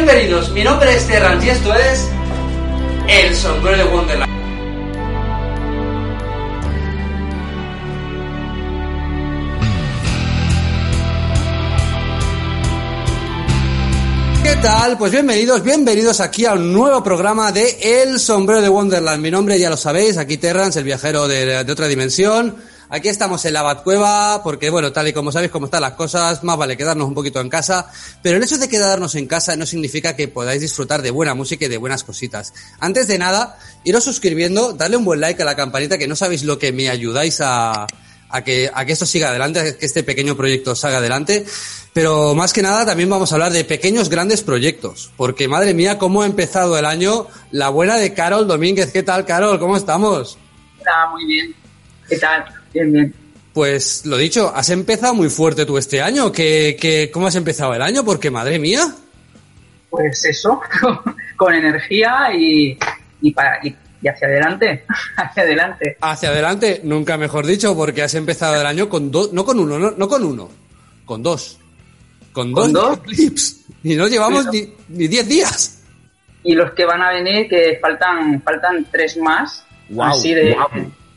Bienvenidos, mi nombre es Terrance y esto es El Sombrero de Wonderland. ¿Qué tal? Pues bienvenidos, bienvenidos aquí a un nuevo programa de El Sombrero de Wonderland. Mi nombre ya lo sabéis, aquí Terrance, el viajero de otra dimensión. Aquí estamos en la Batcueva, porque bueno, tal y como sabéis cómo están las cosas, más vale quedarnos un poquito en casa. Pero el hecho de quedarnos en casa no significa que podáis disfrutar de buena música y de buenas cositas. Antes de nada, iros suscribiendo, darle un buen like a la campanita, que no sabéis lo que me ayudáis a, que, a que esto siga adelante, a que este pequeño proyecto salga adelante. Pero más que nada también vamos a hablar de pequeños grandes proyectos. Porque madre mía, cómo ha empezado el año. La buena de Carol Domínguez. ¿Qué tal, Carol? ¿Cómo estamos? Está muy bien. ¿Qué tal? Bien, bien. Pues lo dicho, has empezado muy fuerte tú este año. ¿Qué, qué, cómo has empezado el año? Porque madre mía. Pues eso, con energía y, y, para, y, y hacia adelante, hacia adelante. Hacia adelante, nunca mejor dicho, porque has empezado el año con dos, no con uno, no, no con uno, con dos. Con, ¿Con dos, clips. Y no llevamos ni, ni diez días. Y los que van a venir, que faltan, faltan tres más, así de.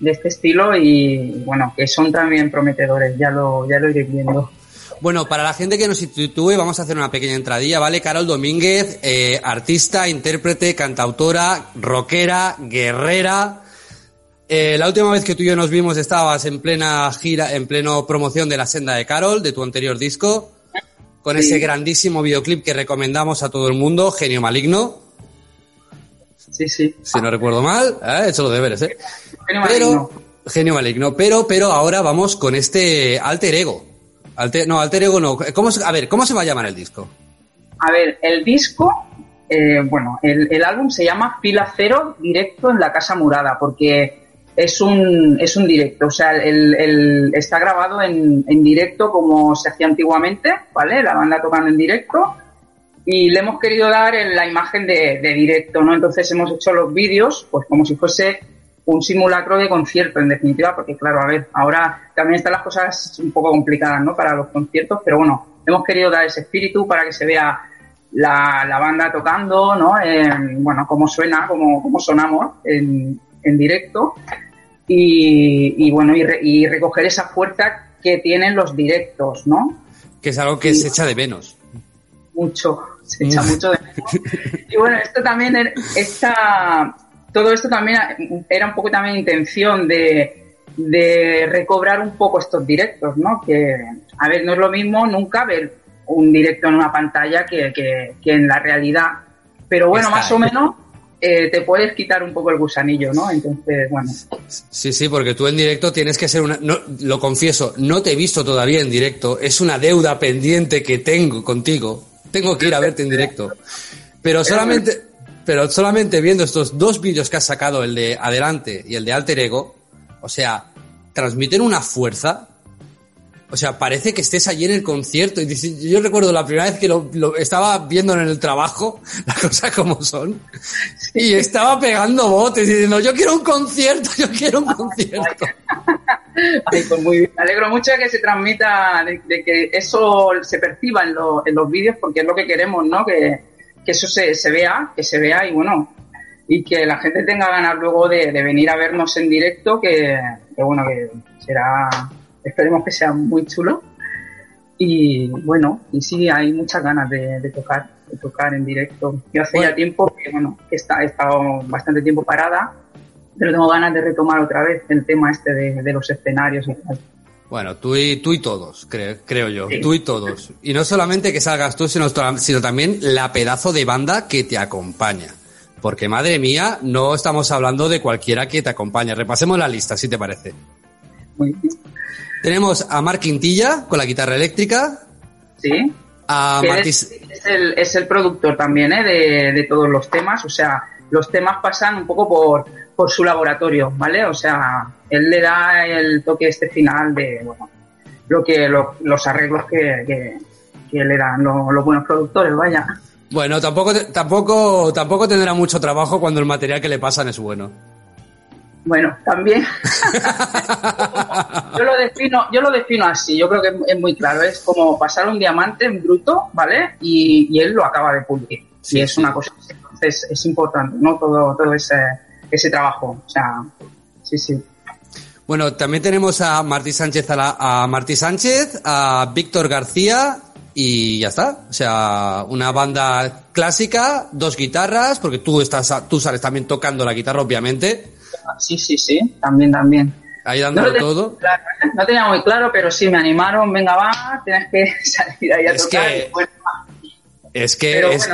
De este estilo y bueno, que son también prometedores, ya lo, ya lo iré viendo. Bueno, para la gente que nos sitúe, vamos a hacer una pequeña entradilla, ¿vale? Carol Domínguez, eh, artista, intérprete, cantautora, rockera, guerrera. Eh, la última vez que tú y yo nos vimos estabas en plena gira, en pleno promoción de La Senda de Carol, de tu anterior disco, con Sí. ese grandísimo videoclip que recomendamos a todo el mundo, Genio Maligno, Sí, sí. si no recuerdo mal, ¿eh? he hecho los deberes, ¿eh? Genio Pero, maligno. genio maligno, pero, pero ahora vamos con este alter ego. Alter- no, alter ego no. ¿Cómo, se- a ver, ¿cómo se va a llamar el disco? A ver, el disco, eh, bueno, el, el álbum se llama Fila Cero Directo en la Casa Murada, porque es un, es un directo, o sea, el, el- está grabado en, en directo como se hacía antiguamente, ¿vale? La banda tocando en directo, y le hemos querido dar la imagen de, de directo, ¿no? Entonces hemos hecho los vídeos, pues como si fuese un simulacro de concierto, en definitiva, porque claro, a ver, ahora también están las cosas un poco complicadas, ¿no? Para los conciertos, pero bueno, hemos querido dar ese espíritu para que se vea la, la banda tocando, ¿no? Eh, bueno, cómo suena, cómo, cómo sonamos en, en directo y, y bueno, y, re- y recoger esa fuerza que tienen los directos, ¿no? Que es algo que se echa de menos. mucho, se echa Mm. mucho de menos. Y bueno, esto también, esta, todo esto también era un poco también intención de, de recobrar un poco estos directos, ¿no? Que, a ver, no es lo mismo nunca ver un directo en una pantalla que, que, que en la realidad. Pero bueno, Está más o menos eh, te puedes quitar un poco el gusanillo, ¿no? Entonces, bueno, Sí, sí, porque tú en directo tienes que ser una... No, lo confieso, no te he visto todavía en directo. Es una deuda pendiente que tengo contigo. Tengo que ir a verte en directo. Pero solamente, pero solamente viendo estos dos vídeos que has sacado, el de Adelante y el de Alter Ego, o sea, transmiten una fuerza. O sea, parece que estés allí en el concierto. Y yo recuerdo la primera vez que lo, lo estaba viendo en el trabajo, las cosas como son, y estaba pegando botes diciendo, yo quiero un concierto, yo quiero un concierto. Ay, pues muy bien. Me alegro mucho de que se transmita, de, de que eso se perciba en, lo- en los vídeos, porque es lo que queremos, ¿no? Que, que eso se, se vea, que se vea y bueno, y que la gente tenga ganas luego de, de venir a vernos en directo, que, que bueno, que será, esperemos que sea muy chulo. Y bueno, y sí, hay muchas ganas de, de tocar, de tocar en directo. Yo hace Bueno. ya tiempo que, bueno, que está, he estado bastante tiempo parada, pero tengo ganas de retomar otra vez el tema este de, de los escenarios y tal. Bueno, tú y, tú y todos, creo, creo yo, Sí. tú y todos. Y no solamente que salgas tú, sino, sino también la pedazo de banda que te acompaña. Porque madre mía, no estamos hablando de cualquiera que te acompañe. Repasemos la lista, si te parece. Muy bien. Tenemos a Marc Quintilla con la guitarra eléctrica, Sí. a Que Martis... es, es el, es el productor también ¿eh? de, de todos los temas. O sea, los temas pasan un poco por, por su laboratorio, ¿vale? O sea, él le da el toque este final de, bueno, lo que, lo- los arreglos que, que, que le dan lo- los buenos productores, vaya. Bueno, tampoco, tampoco, tampoco tendrá mucho trabajo cuando el material que le pasan es bueno. Bueno, también. yo lo defino, yo lo defino así, yo creo que es muy claro, es como pasar un diamante en bruto, ¿vale? Y, y él lo acaba de pulir. y es una cosa, entonces es importante, ¿no? Todo, todo ese, ese trabajo, o sea, sí, sí. Bueno, también tenemos a Martí Sánchez, a, la, a Martí Sánchez, a Víctor García y ya está. O sea, una banda clásica, dos guitarras, porque tú estás, tú sales también tocando la guitarra, obviamente. Sí, sí, sí, también, también. Ahí dándolo todo. ¿eh? no tenía muy claro, pero sí me animaron, venga, va, tienes que salir ahí a es tocar. Que, es que es...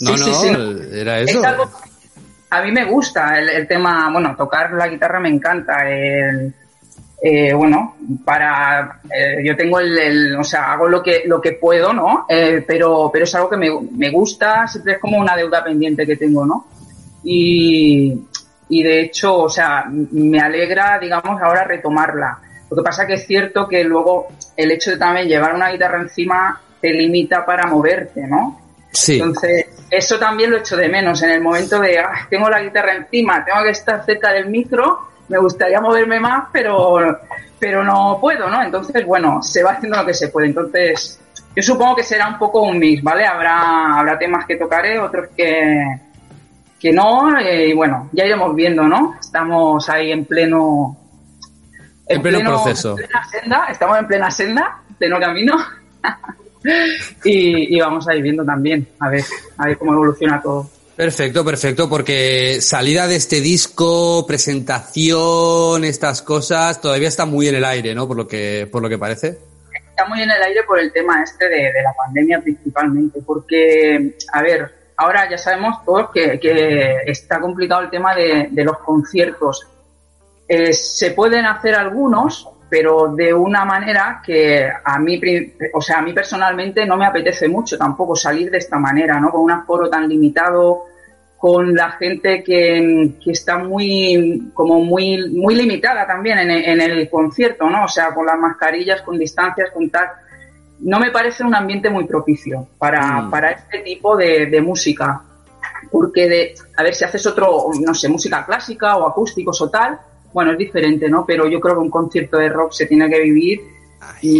No, no, era eso. A mí me gusta el, tema, bueno, tocar la guitarra me encanta. El, eh, bueno, para eh, yo tengo el, o sea, hago lo que lo que puedo, ¿no? Eh, pero pero es algo que me, me, gusta, siempre es como una deuda pendiente que tengo, ¿no? Y, y de hecho, o sea, me alegra, digamos, ahora retomarla. Lo que pasa que es cierto que luego el hecho de también llevar una guitarra encima te limita para moverte, ¿no? Sí. Entonces, eso también lo echo de menos en el momento de, ah, tengo la guitarra encima, tengo que estar cerca del micro, me gustaría moverme más, pero, pero no puedo, ¿no? Entonces, bueno, se va haciendo lo que se puede. Entonces, yo supongo que será un poco un mix, ¿vale? Habrá, habrá temas que tocaré, otros que, que no, eh, y bueno, ya iremos viendo, ¿no? Estamos ahí en pleno... En, pleno, proceso. En plena senda, estamos en plena senda, pleno camino. y, vamos a ir viendo también, a ver, a ver cómo evoluciona todo. Perfecto, perfecto, porque salida de este disco, presentación, estas cosas, todavía está muy en el aire, ¿no? Por lo que, por lo que parece. Está muy en el aire por el tema este de, la pandemia principalmente, porque, a ver, ahora ya sabemos todos que, está complicado el tema de, los conciertos. Eh, se pueden hacer algunos, pero de una manera que a mí, o sea, a mí personalmente no me apetece mucho tampoco salir de esta manera, ¿no? Con un aforo tan limitado, con la gente que, está muy, como muy, muy limitada también en, el concierto, ¿no? O sea, con las mascarillas, con distancias, con tal. No me parece un ambiente muy propicio para, mm. para este tipo de, de música. Porque de, a ver, si haces otro, no sé, música clásica o acústicos o tal, bueno, es diferente, ¿no? Pero yo creo que un concierto de rock se tiene que vivir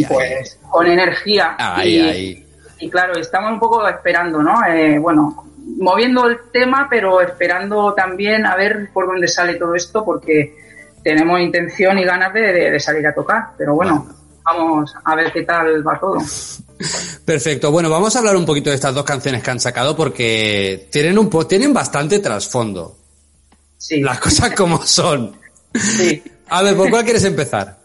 pues con energía. y, y, claro, estamos un poco esperando, ¿no? Eh, bueno, moviendo el tema, pero esperando también a ver por dónde sale todo esto, porque tenemos intención y ganas de, salir a tocar. Pero bueno, vamos a ver qué tal va todo. Perfecto. Bueno, vamos a hablar un poquito de estas dos canciones que han sacado porque tienen un tienen bastante trasfondo. Sí. Las cosas como son. Sí. A ver, ¿por cuál quieres empezar?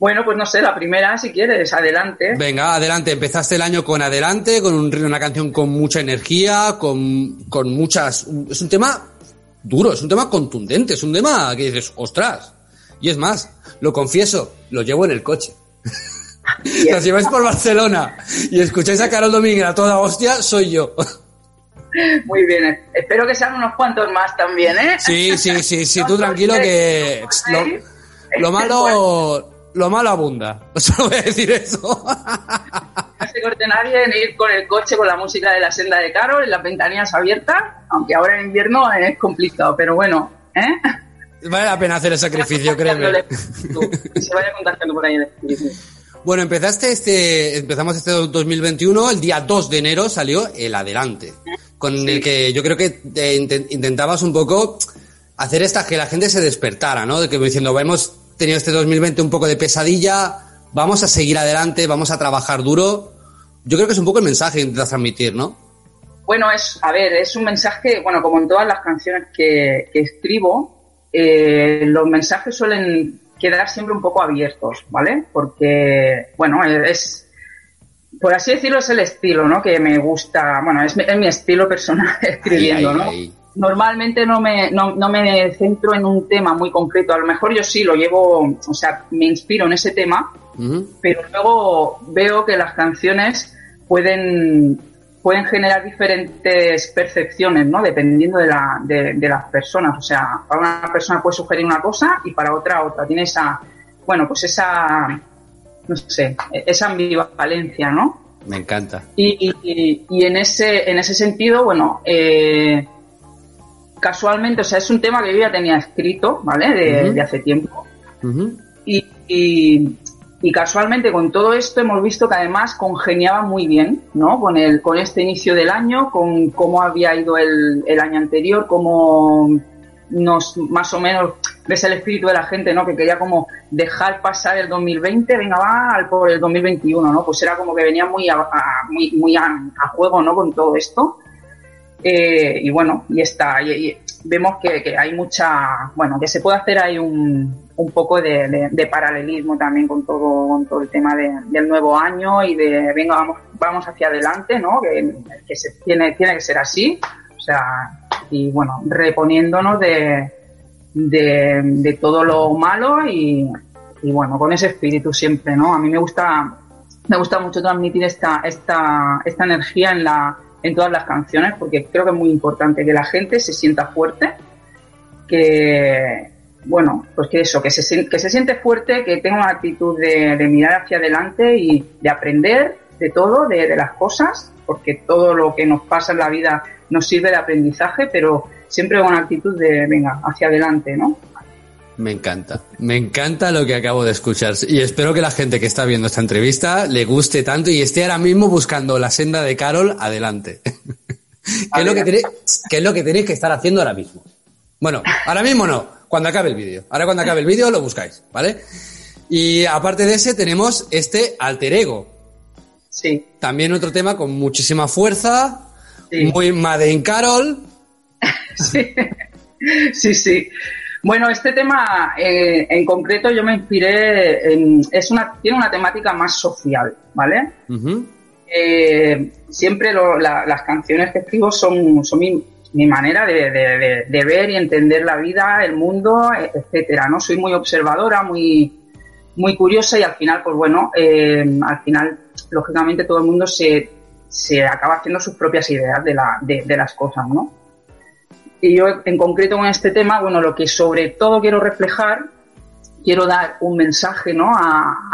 Bueno, pues no sé, la primera, si quieres, adelante. Venga, adelante. Empezaste el año con Adelante, con una canción con mucha energía, con, con muchas... Es un tema duro, es un tema contundente, es un tema que dices, ostras. Y es más, lo confieso, lo llevo en el coche. si lleváis por Barcelona y escucháis a Carol Domínguez a toda hostia, soy yo. Muy bien, espero que sean unos cuantos más también, ¿eh? Sí, sí, sí, sí, tú tranquilo que lo, malo, lo malo abunda. Solo voy a decir eso. No se corte nadie en ir con el coche con la música de la senda de Carol, en las ventanillas abiertas, aunque ahora en invierno es complicado, pero bueno, ¿eh? Vale la pena hacer el sacrificio, créeme. Se vaya contagiando por ahí el espíritu. Bueno, empezaste este, empezamos este 2021, el día 2 de enero salió el Adelante con el que yo creo que eh, intentabas un poco hacer esta que la gente se despertara, ¿no? De que diciendo, hemos tenido este 2020 un poco de pesadilla, vamos a seguir adelante, vamos a trabajar duro. Yo creo que es un poco el mensaje que intentas transmitir, ¿no? Bueno, es, a ver, es un mensaje, bueno, como en todas las canciones que, escribo, eh, los mensajes suelen quedar siempre un poco abiertos, ¿vale? Porque, bueno, es, por así decirlo, es el estilo, ¿no? Que me gusta, bueno, es mi, mi estilo personal escribiendo, ¿no? Normalmente no me, no, no, me centro en un tema muy concreto. A lo mejor yo sí lo llevo, o sea, me inspiro en ese tema, pero luego veo que las canciones pueden, pueden generar diferentes percepciones, ¿no? Dependiendo de, la, de, de las personas. O sea, para una persona puede sugerir una cosa y para otra otra. Tiene esa, bueno, pues esa no sé, esa ambivalencia, ¿no? Me encanta. Y, y, en, ese, en ese sentido, bueno, eh, casualmente, o sea, es un tema que yo ya tenía escrito, ¿vale? De, hace tiempo. y, y casualmente con todo esto hemos visto que además congeniaba muy bien, ¿no? Con el, con este inicio del año, con cómo había ido el, el año anterior, cómo nos, más o menos, ves el espíritu de la gente, ¿no? Que quería como dejar pasar el 2020, venga, va al por el 2021, ¿no? Pues era como que venía muy a, juego, ¿no? Con todo esto. Eh, y bueno, y está, vemos que, hay mucha, bueno, que se puede hacer ahí un, poco de, paralelismo también con todo, el tema del nuevo año y de, venga, vamos, hacia adelante, ¿no? Que, tiene, tiene que ser así. O sea, y bueno, reponiéndonos de, todo lo malo y, bueno, con ese espíritu siempre, ¿no? A mí me gusta, me gusta mucho transmitir esta, esta, esta energía en la, en todas las canciones porque creo que es muy importante que la gente se sienta fuerte, que, bueno, pues que eso, que se, que se siente fuerte, que tenga una actitud de, de mirar hacia adelante y de aprender de todo, de, de, las cosas, porque todo lo que nos pasa en la vida nos sirve de aprendizaje, pero siempre con actitud de, venga, hacia adelante, ¿no? Me encanta, me encanta lo que acabo de escuchar y espero que la gente que está viendo esta entrevista le guste tanto y esté ahora mismo buscando la senda de Carol adelante. ¿Qué, es lo que tenéis, ¿Qué es lo que tenéis que estar haciendo ahora mismo? Bueno, ahora mismo no, cuando acabe el vídeo. Ahora cuando acabe el vídeo lo buscáis, ¿vale? Y aparte de ese tenemos este alter ego. Sí. También otro tema con muchísima fuerza, muy Made Carol. sí. sí, sí. Bueno, este tema eh, en concreto yo me inspiré, en, es una, tiene una temática más social, ¿vale? Eh, siempre las canciones que escribo son, son mi, manera de, ver y entender la vida, el mundo, etcétera, ¿no? Soy muy observadora, muy, muy curiosa y al final, pues bueno, eh, al final, lógicamente todo el mundo se, se acaba haciendo sus propias ideas de, la, de las cosas, ¿no? Y yo en concreto con este tema, bueno, lo que sobre todo quiero reflejar, quiero dar un mensaje, ¿no? A,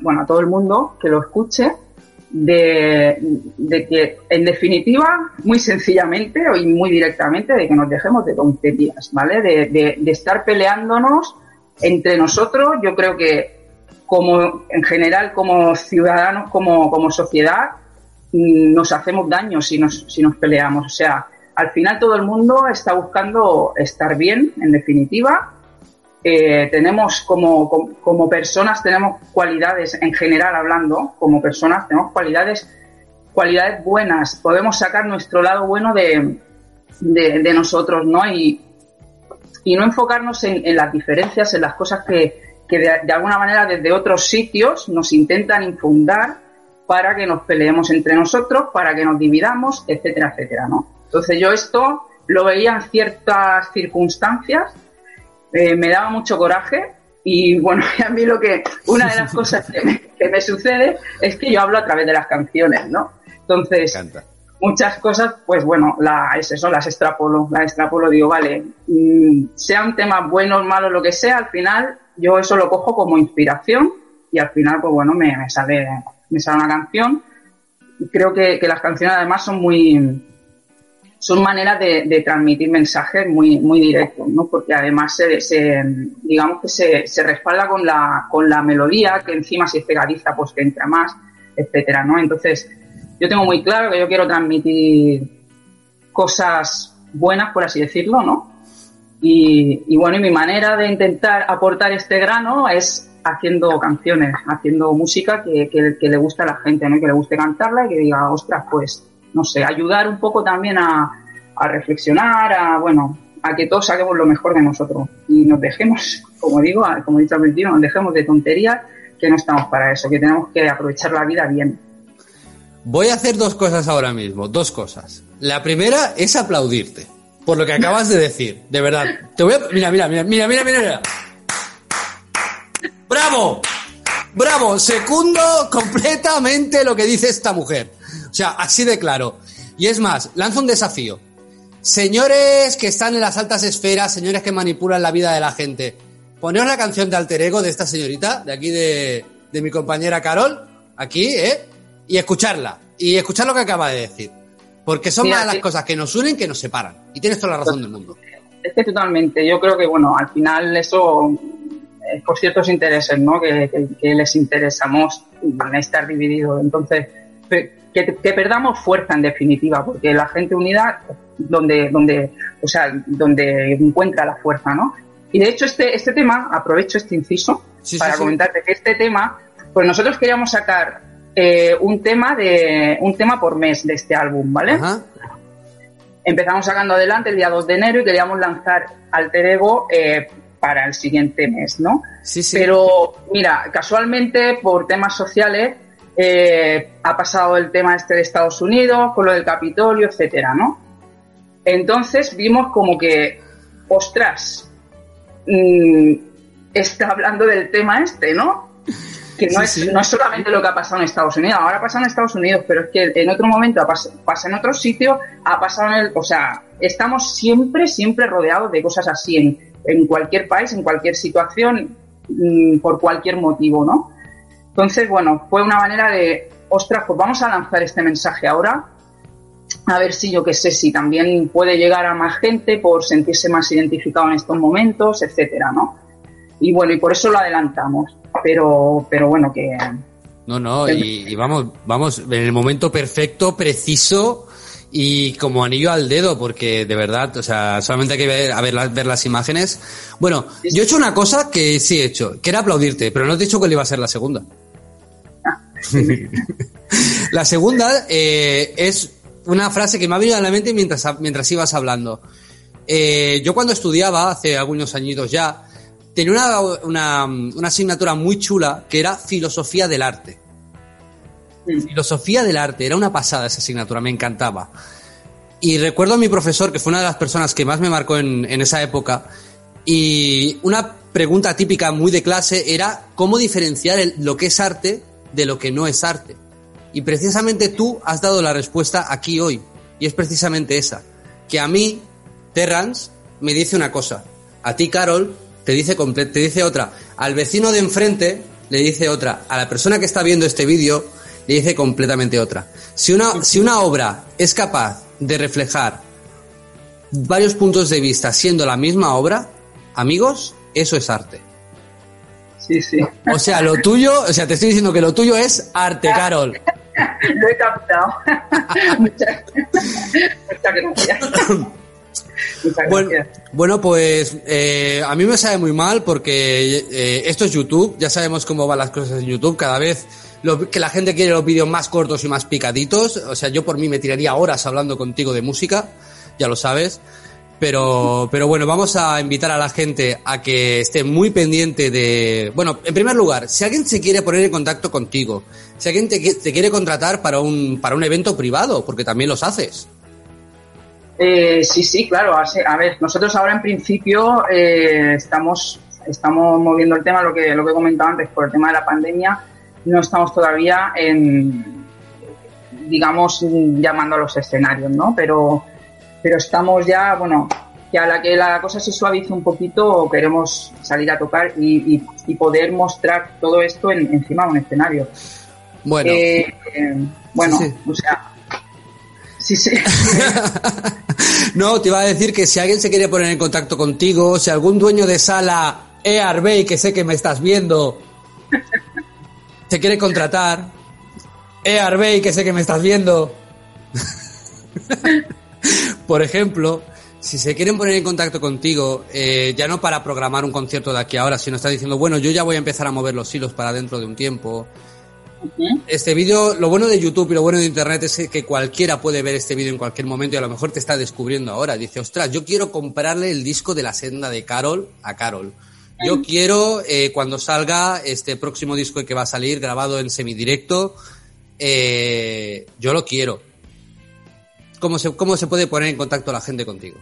bueno, a todo el mundo que lo escuche, de, que, en definitiva, muy sencillamente y muy directamente, de que nos dejemos de tonterías, ¿vale? De, de, estar peleándonos entre nosotros. Yo creo que, como en general, como ciudadanos, como, como sociedad, mm, nos hacemos daño si nos, si nos peleamos. O sea, al final todo el mundo está buscando estar bien, en definitiva. Eh, tenemos como, como, personas, tenemos cualidades, en general hablando, como personas, tenemos cualidades, cualidades buenas. Podemos sacar nuestro lado bueno de, de, nosotros, ¿no? Y, y no enfocarnos en, las diferencias, en las cosas que, que de, de, alguna manera desde otros sitios nos intentan infundar para que nos peleemos entre nosotros, para que nos dividamos, etcétera, etcétera, ¿no? Entonces yo esto lo veía en ciertas circunstancias, eh, me daba mucho coraje y bueno, a mí lo que, una de las cosas que me, sucede es que yo hablo a través de las canciones, ¿no? Entonces, muchas cosas, pues bueno, la, es eso, las extrapolo, las extrapolo, digo, vale, mm, sea un tema bueno o malo, lo que sea, al final yo eso lo cojo como inspiración y al final, pues bueno, me, sale, me sale una canción. Creo que, que las canciones además son muy, son maneras de, transmitir mensajes muy, muy directos, ¿no? Porque además se, digamos que se, respalda con la, con la melodía, que encima si es pegadiza, pues que entra más, etcétera, ¿no? Entonces, yo tengo muy claro que yo quiero transmitir cosas buenas, por así decirlo, ¿no? Y, bueno, y mi manera de intentar aportar este grano es haciendo canciones, haciendo música que, que, que le guste a la gente, ¿no? Que le guste cantarla y que diga, ostras, pues no sé, ayudar un poco también a, reflexionar, a, bueno, a que todos saquemos lo mejor de nosotros y nos dejemos, como digo, como he dicho al principio, nos dejemos de tonterías que no estamos para eso, que tenemos que aprovechar la vida bien. Voy a hacer dos cosas ahora mismo, dos cosas. La primera es aplaudirte por lo que acabas de decir, de verdad. Te voy a... Mira, mira, mira, mira, mira, mira. ¡Bravo! ¡Bravo! Secundo completamente lo que dice esta mujer. O sea, así de claro. Y es más, lanzo un desafío. Señores que están en las altas esferas, señores que manipulan la vida de la gente, poneos la canción de Alter Ego de esta señorita, de aquí de, mi compañera Carol, aquí, ¿eh? Y escucharla. Y escuchar lo que acaba de decir. Porque son más las cosas que nos unen que nos separan. Y tienes toda la razón del mundo. Es que totalmente. Yo creo que, bueno, al final eso eh, por ciertos intereses, ¿no? Que, les interesamos van a estar divididos. Entonces, que, perdamos fuerza en definitiva, porque la gente unida, donde, donde, o sea, donde encuentra la fuerza, ¿no? Y de hecho, este, este tema, aprovecho este inciso para comentarte que este tema, pues nosotros queríamos sacar eh, un tema de un tema por mes de este álbum, ¿vale? Empezamos sacando adelante el día 2 de enero y queríamos lanzar Alter Ego eh, para el siguiente mes, ¿no? Sí, sí. Pero mira, casualmente por temas sociales eh, ha pasado el tema este de Estados Unidos con lo del Capitolio, etcétera, ¿no? Entonces vimos como que, ostras, mm, está hablando del tema este, ¿no? Que no, es, no es solamente lo que ha pasado en Estados Unidos, ahora pasa en Estados Unidos, pero es que en otro momento pasa, en otro sitio, ha pasado en el. O sea, estamos siempre, siempre rodeados de cosas así en, en cualquier país, en cualquier situación, mm, por cualquier motivo, ¿no? Entonces, bueno, fue una manera de, ostras, pues vamos a lanzar este mensaje ahora, a ver si yo qué sé, si también puede llegar a más gente por sentirse más identificado en estos momentos, etcétera, ¿no? Y bueno, y por eso lo adelantamos. Pero, pero bueno, que. No, no, y, vamos, vamos, en el momento perfecto, preciso y como anillo al dedo, porque de verdad, o sea, solamente hay que ver, a ver, ver las imágenes. Bueno, yo he hecho una cosa que sí he hecho, que era aplaudirte, pero no te he dicho que le iba a ser la segunda. La segunda eh, es una frase que me ha venido a la mente mientras, mientras ibas hablando. Eh, yo cuando estudiaba, hace algunos añitos ya, tenía una, asignatura muy chula que era filosofía del arte. Filosofía del arte, era una pasada esa asignatura, me encantaba. Y recuerdo a mi profesor, que fue una de las personas que más me marcó en, esa época, y una pregunta típica muy de clase era cómo diferenciar lo que es arte de lo que no es arte. Y precisamente tú has dado la respuesta aquí hoy, y es precisamente esa, que a mí, Terrance, me dice una cosa, a ti, Carol, te dice, te dice otra. Al vecino de enfrente le dice otra. A la persona que está viendo este vídeo le dice completamente otra. Si una, si una obra es capaz de reflejar varios puntos de vista siendo la misma obra, amigos, eso es arte. Sí, sí. O sea, lo tuyo, o sea, te estoy diciendo que lo tuyo es arte, Carol. Lo he captado. muchas, muchas gracias. Bueno, bueno, pues eh, a mí me sabe muy mal porque eh, esto es YouTube, ya sabemos cómo van las cosas en YouTube, cada vez lo, que la gente quiere los vídeos más cortos y más picaditos, o sea, yo por mí me tiraría horas hablando contigo de música, ya lo sabes. Pero, pero bueno, vamos a invitar a la gente a que esté muy pendiente de. Bueno, en primer lugar, si alguien se quiere poner en contacto contigo, si alguien te, te quiere contratar para un, para un evento privado, porque también los haces. Eh, sí, sí, claro. A ver, nosotros ahora en principio eh, estamos, estamos moviendo el tema, lo que, lo que he comentado antes, por el tema de la pandemia. No estamos todavía en, digamos, llamando a los escenarios, ¿no? Pero, pero estamos ya, bueno, que a la que la cosa se suavice un poquito, queremos salir a tocar y, poder mostrar todo esto en, encima de un escenario. Bueno, eh, bueno, o sea, Sí, sí. no, te iba a decir que si alguien se quiere poner en contacto contigo, si algún dueño de sala EARB, que sé que me estás viendo, te quiere contratar, EARB, que sé que me estás viendo, por ejemplo, si se quieren poner en contacto contigo, eh, ya no para programar un concierto de aquí a ahora, sino está diciendo, bueno, yo ya voy a empezar a mover los hilos para dentro de un tiempo, este vídeo, lo bueno de YouTube y lo bueno de Internet es que cualquiera puede ver este vídeo en cualquier momento y a lo mejor te está descubriendo ahora. Dice, ostras, yo quiero comprarle el disco de la senda de Carol a Carol. Yo quiero, eh, cuando salga este próximo disco que va a salir grabado en semidirecto, eh, yo lo quiero. ¿Cómo se, ¿Cómo se puede poner en contacto la gente contigo?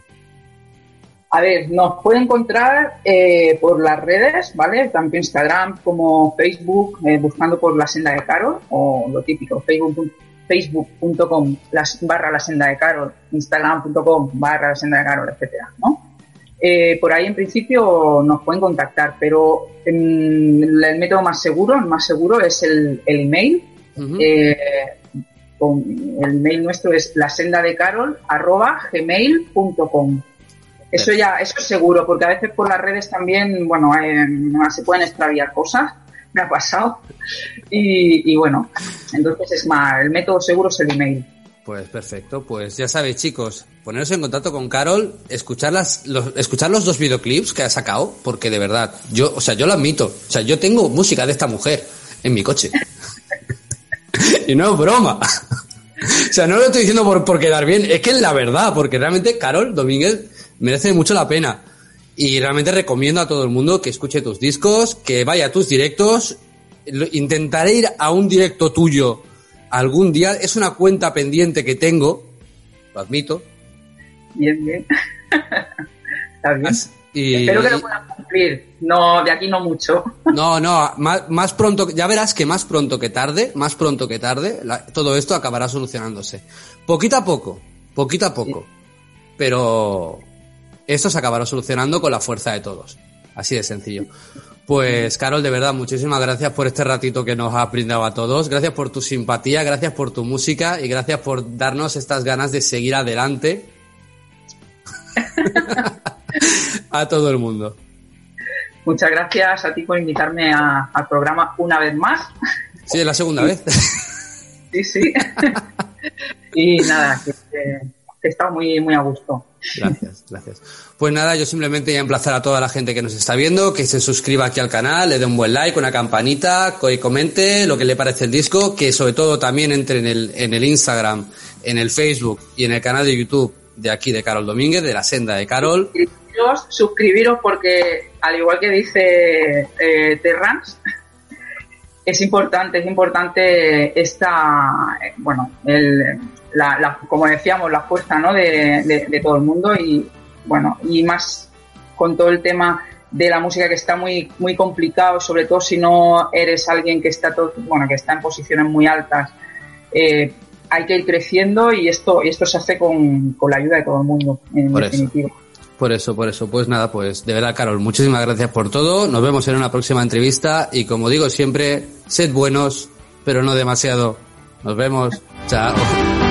A ver, nos puede encontrar eh, por las redes, ¿vale? Tanto Instagram como Facebook, eh, buscando por la senda de Carol, o lo típico, facebook.com facebook barra la senda de Carol, instagram.com barra la senda de Carol, etcétera, ¿no? Eh, por ahí en principio nos pueden contactar, pero el método más seguro, el más seguro es el, email. El mail nuestro es la senda de Carol arroba gmail.com. Eso ya, eso es seguro, porque a veces por las redes también, bueno, eh, se pueden extraviar cosas, me ha pasado. Y, y bueno, entonces es más, el método seguro es el email. Pues perfecto, pues ya sabéis chicos, poneros en contacto con Carol, escuchar, las, los, escuchar los dos videoclips que ha sacado, porque de verdad, yo, o sea, yo lo admito, o sea, yo tengo música de esta mujer en mi coche. y no es broma. o sea, no lo estoy diciendo por, por quedar bien, es que es la verdad, porque realmente Carol Domínguez merece mucho la pena. Y realmente recomiendo a todo el mundo que escuche tus discos, que vaya a tus directos. Intentaré ir a un directo tuyo algún día. Es una cuenta pendiente que tengo, lo admito. Bien, bien. Está bien. Espero que lo puedas cumplir. No, de aquí no mucho. No, no, más, más, pronto, ya verás que más pronto que tarde, más pronto que tarde, todo esto acabará solucionándose. Poquito a poco, poquito a poco. Pero esto se acabará solucionando con la fuerza de todos. Así de sencillo. Pues, Carol, de verdad, muchísimas gracias por este ratito que nos has brindado a todos. Gracias por tu simpatía, gracias por tu música y gracias por darnos estas ganas de seguir adelante a todo el mundo. Muchas gracias a ti por invitarme al programa una vez más. Sí, es la segunda vez. Sí, sí. y nada, que, he estado muy, muy a gusto. Gracias, gracias. Pues nada, yo simplemente voy a emplazar a toda la gente que nos está viendo, que se suscriba aquí al canal, le dé un buen like, una campanita, que comente lo que le parece el disco, que sobre todo también entre en el, en el Instagram, en el Facebook y en el canal de YouTube de aquí de Carol Domínguez, de la senda de Carol. Suscribiros, suscribiros porque, al igual que dice eh, Terrans, es importante, es importante esta, bueno, el, la, como decíamos, la fuerza ¿no? de, de, todo el mundo y bueno, y más con todo el tema de la música que está muy, muy complicado, sobre todo si no eres alguien que está todo, bueno, que está en posiciones muy altas. Eh, hay que ir creciendo y esto, y esto se hace con, con la ayuda de todo el mundo, en por definitiva. Eso. Por eso, por eso. Pues nada, pues de verdad, Carol, muchísimas gracias por todo. Nos vemos en una próxima entrevista y como digo siempre, sed buenos, pero no demasiado. Nos vemos. Chao.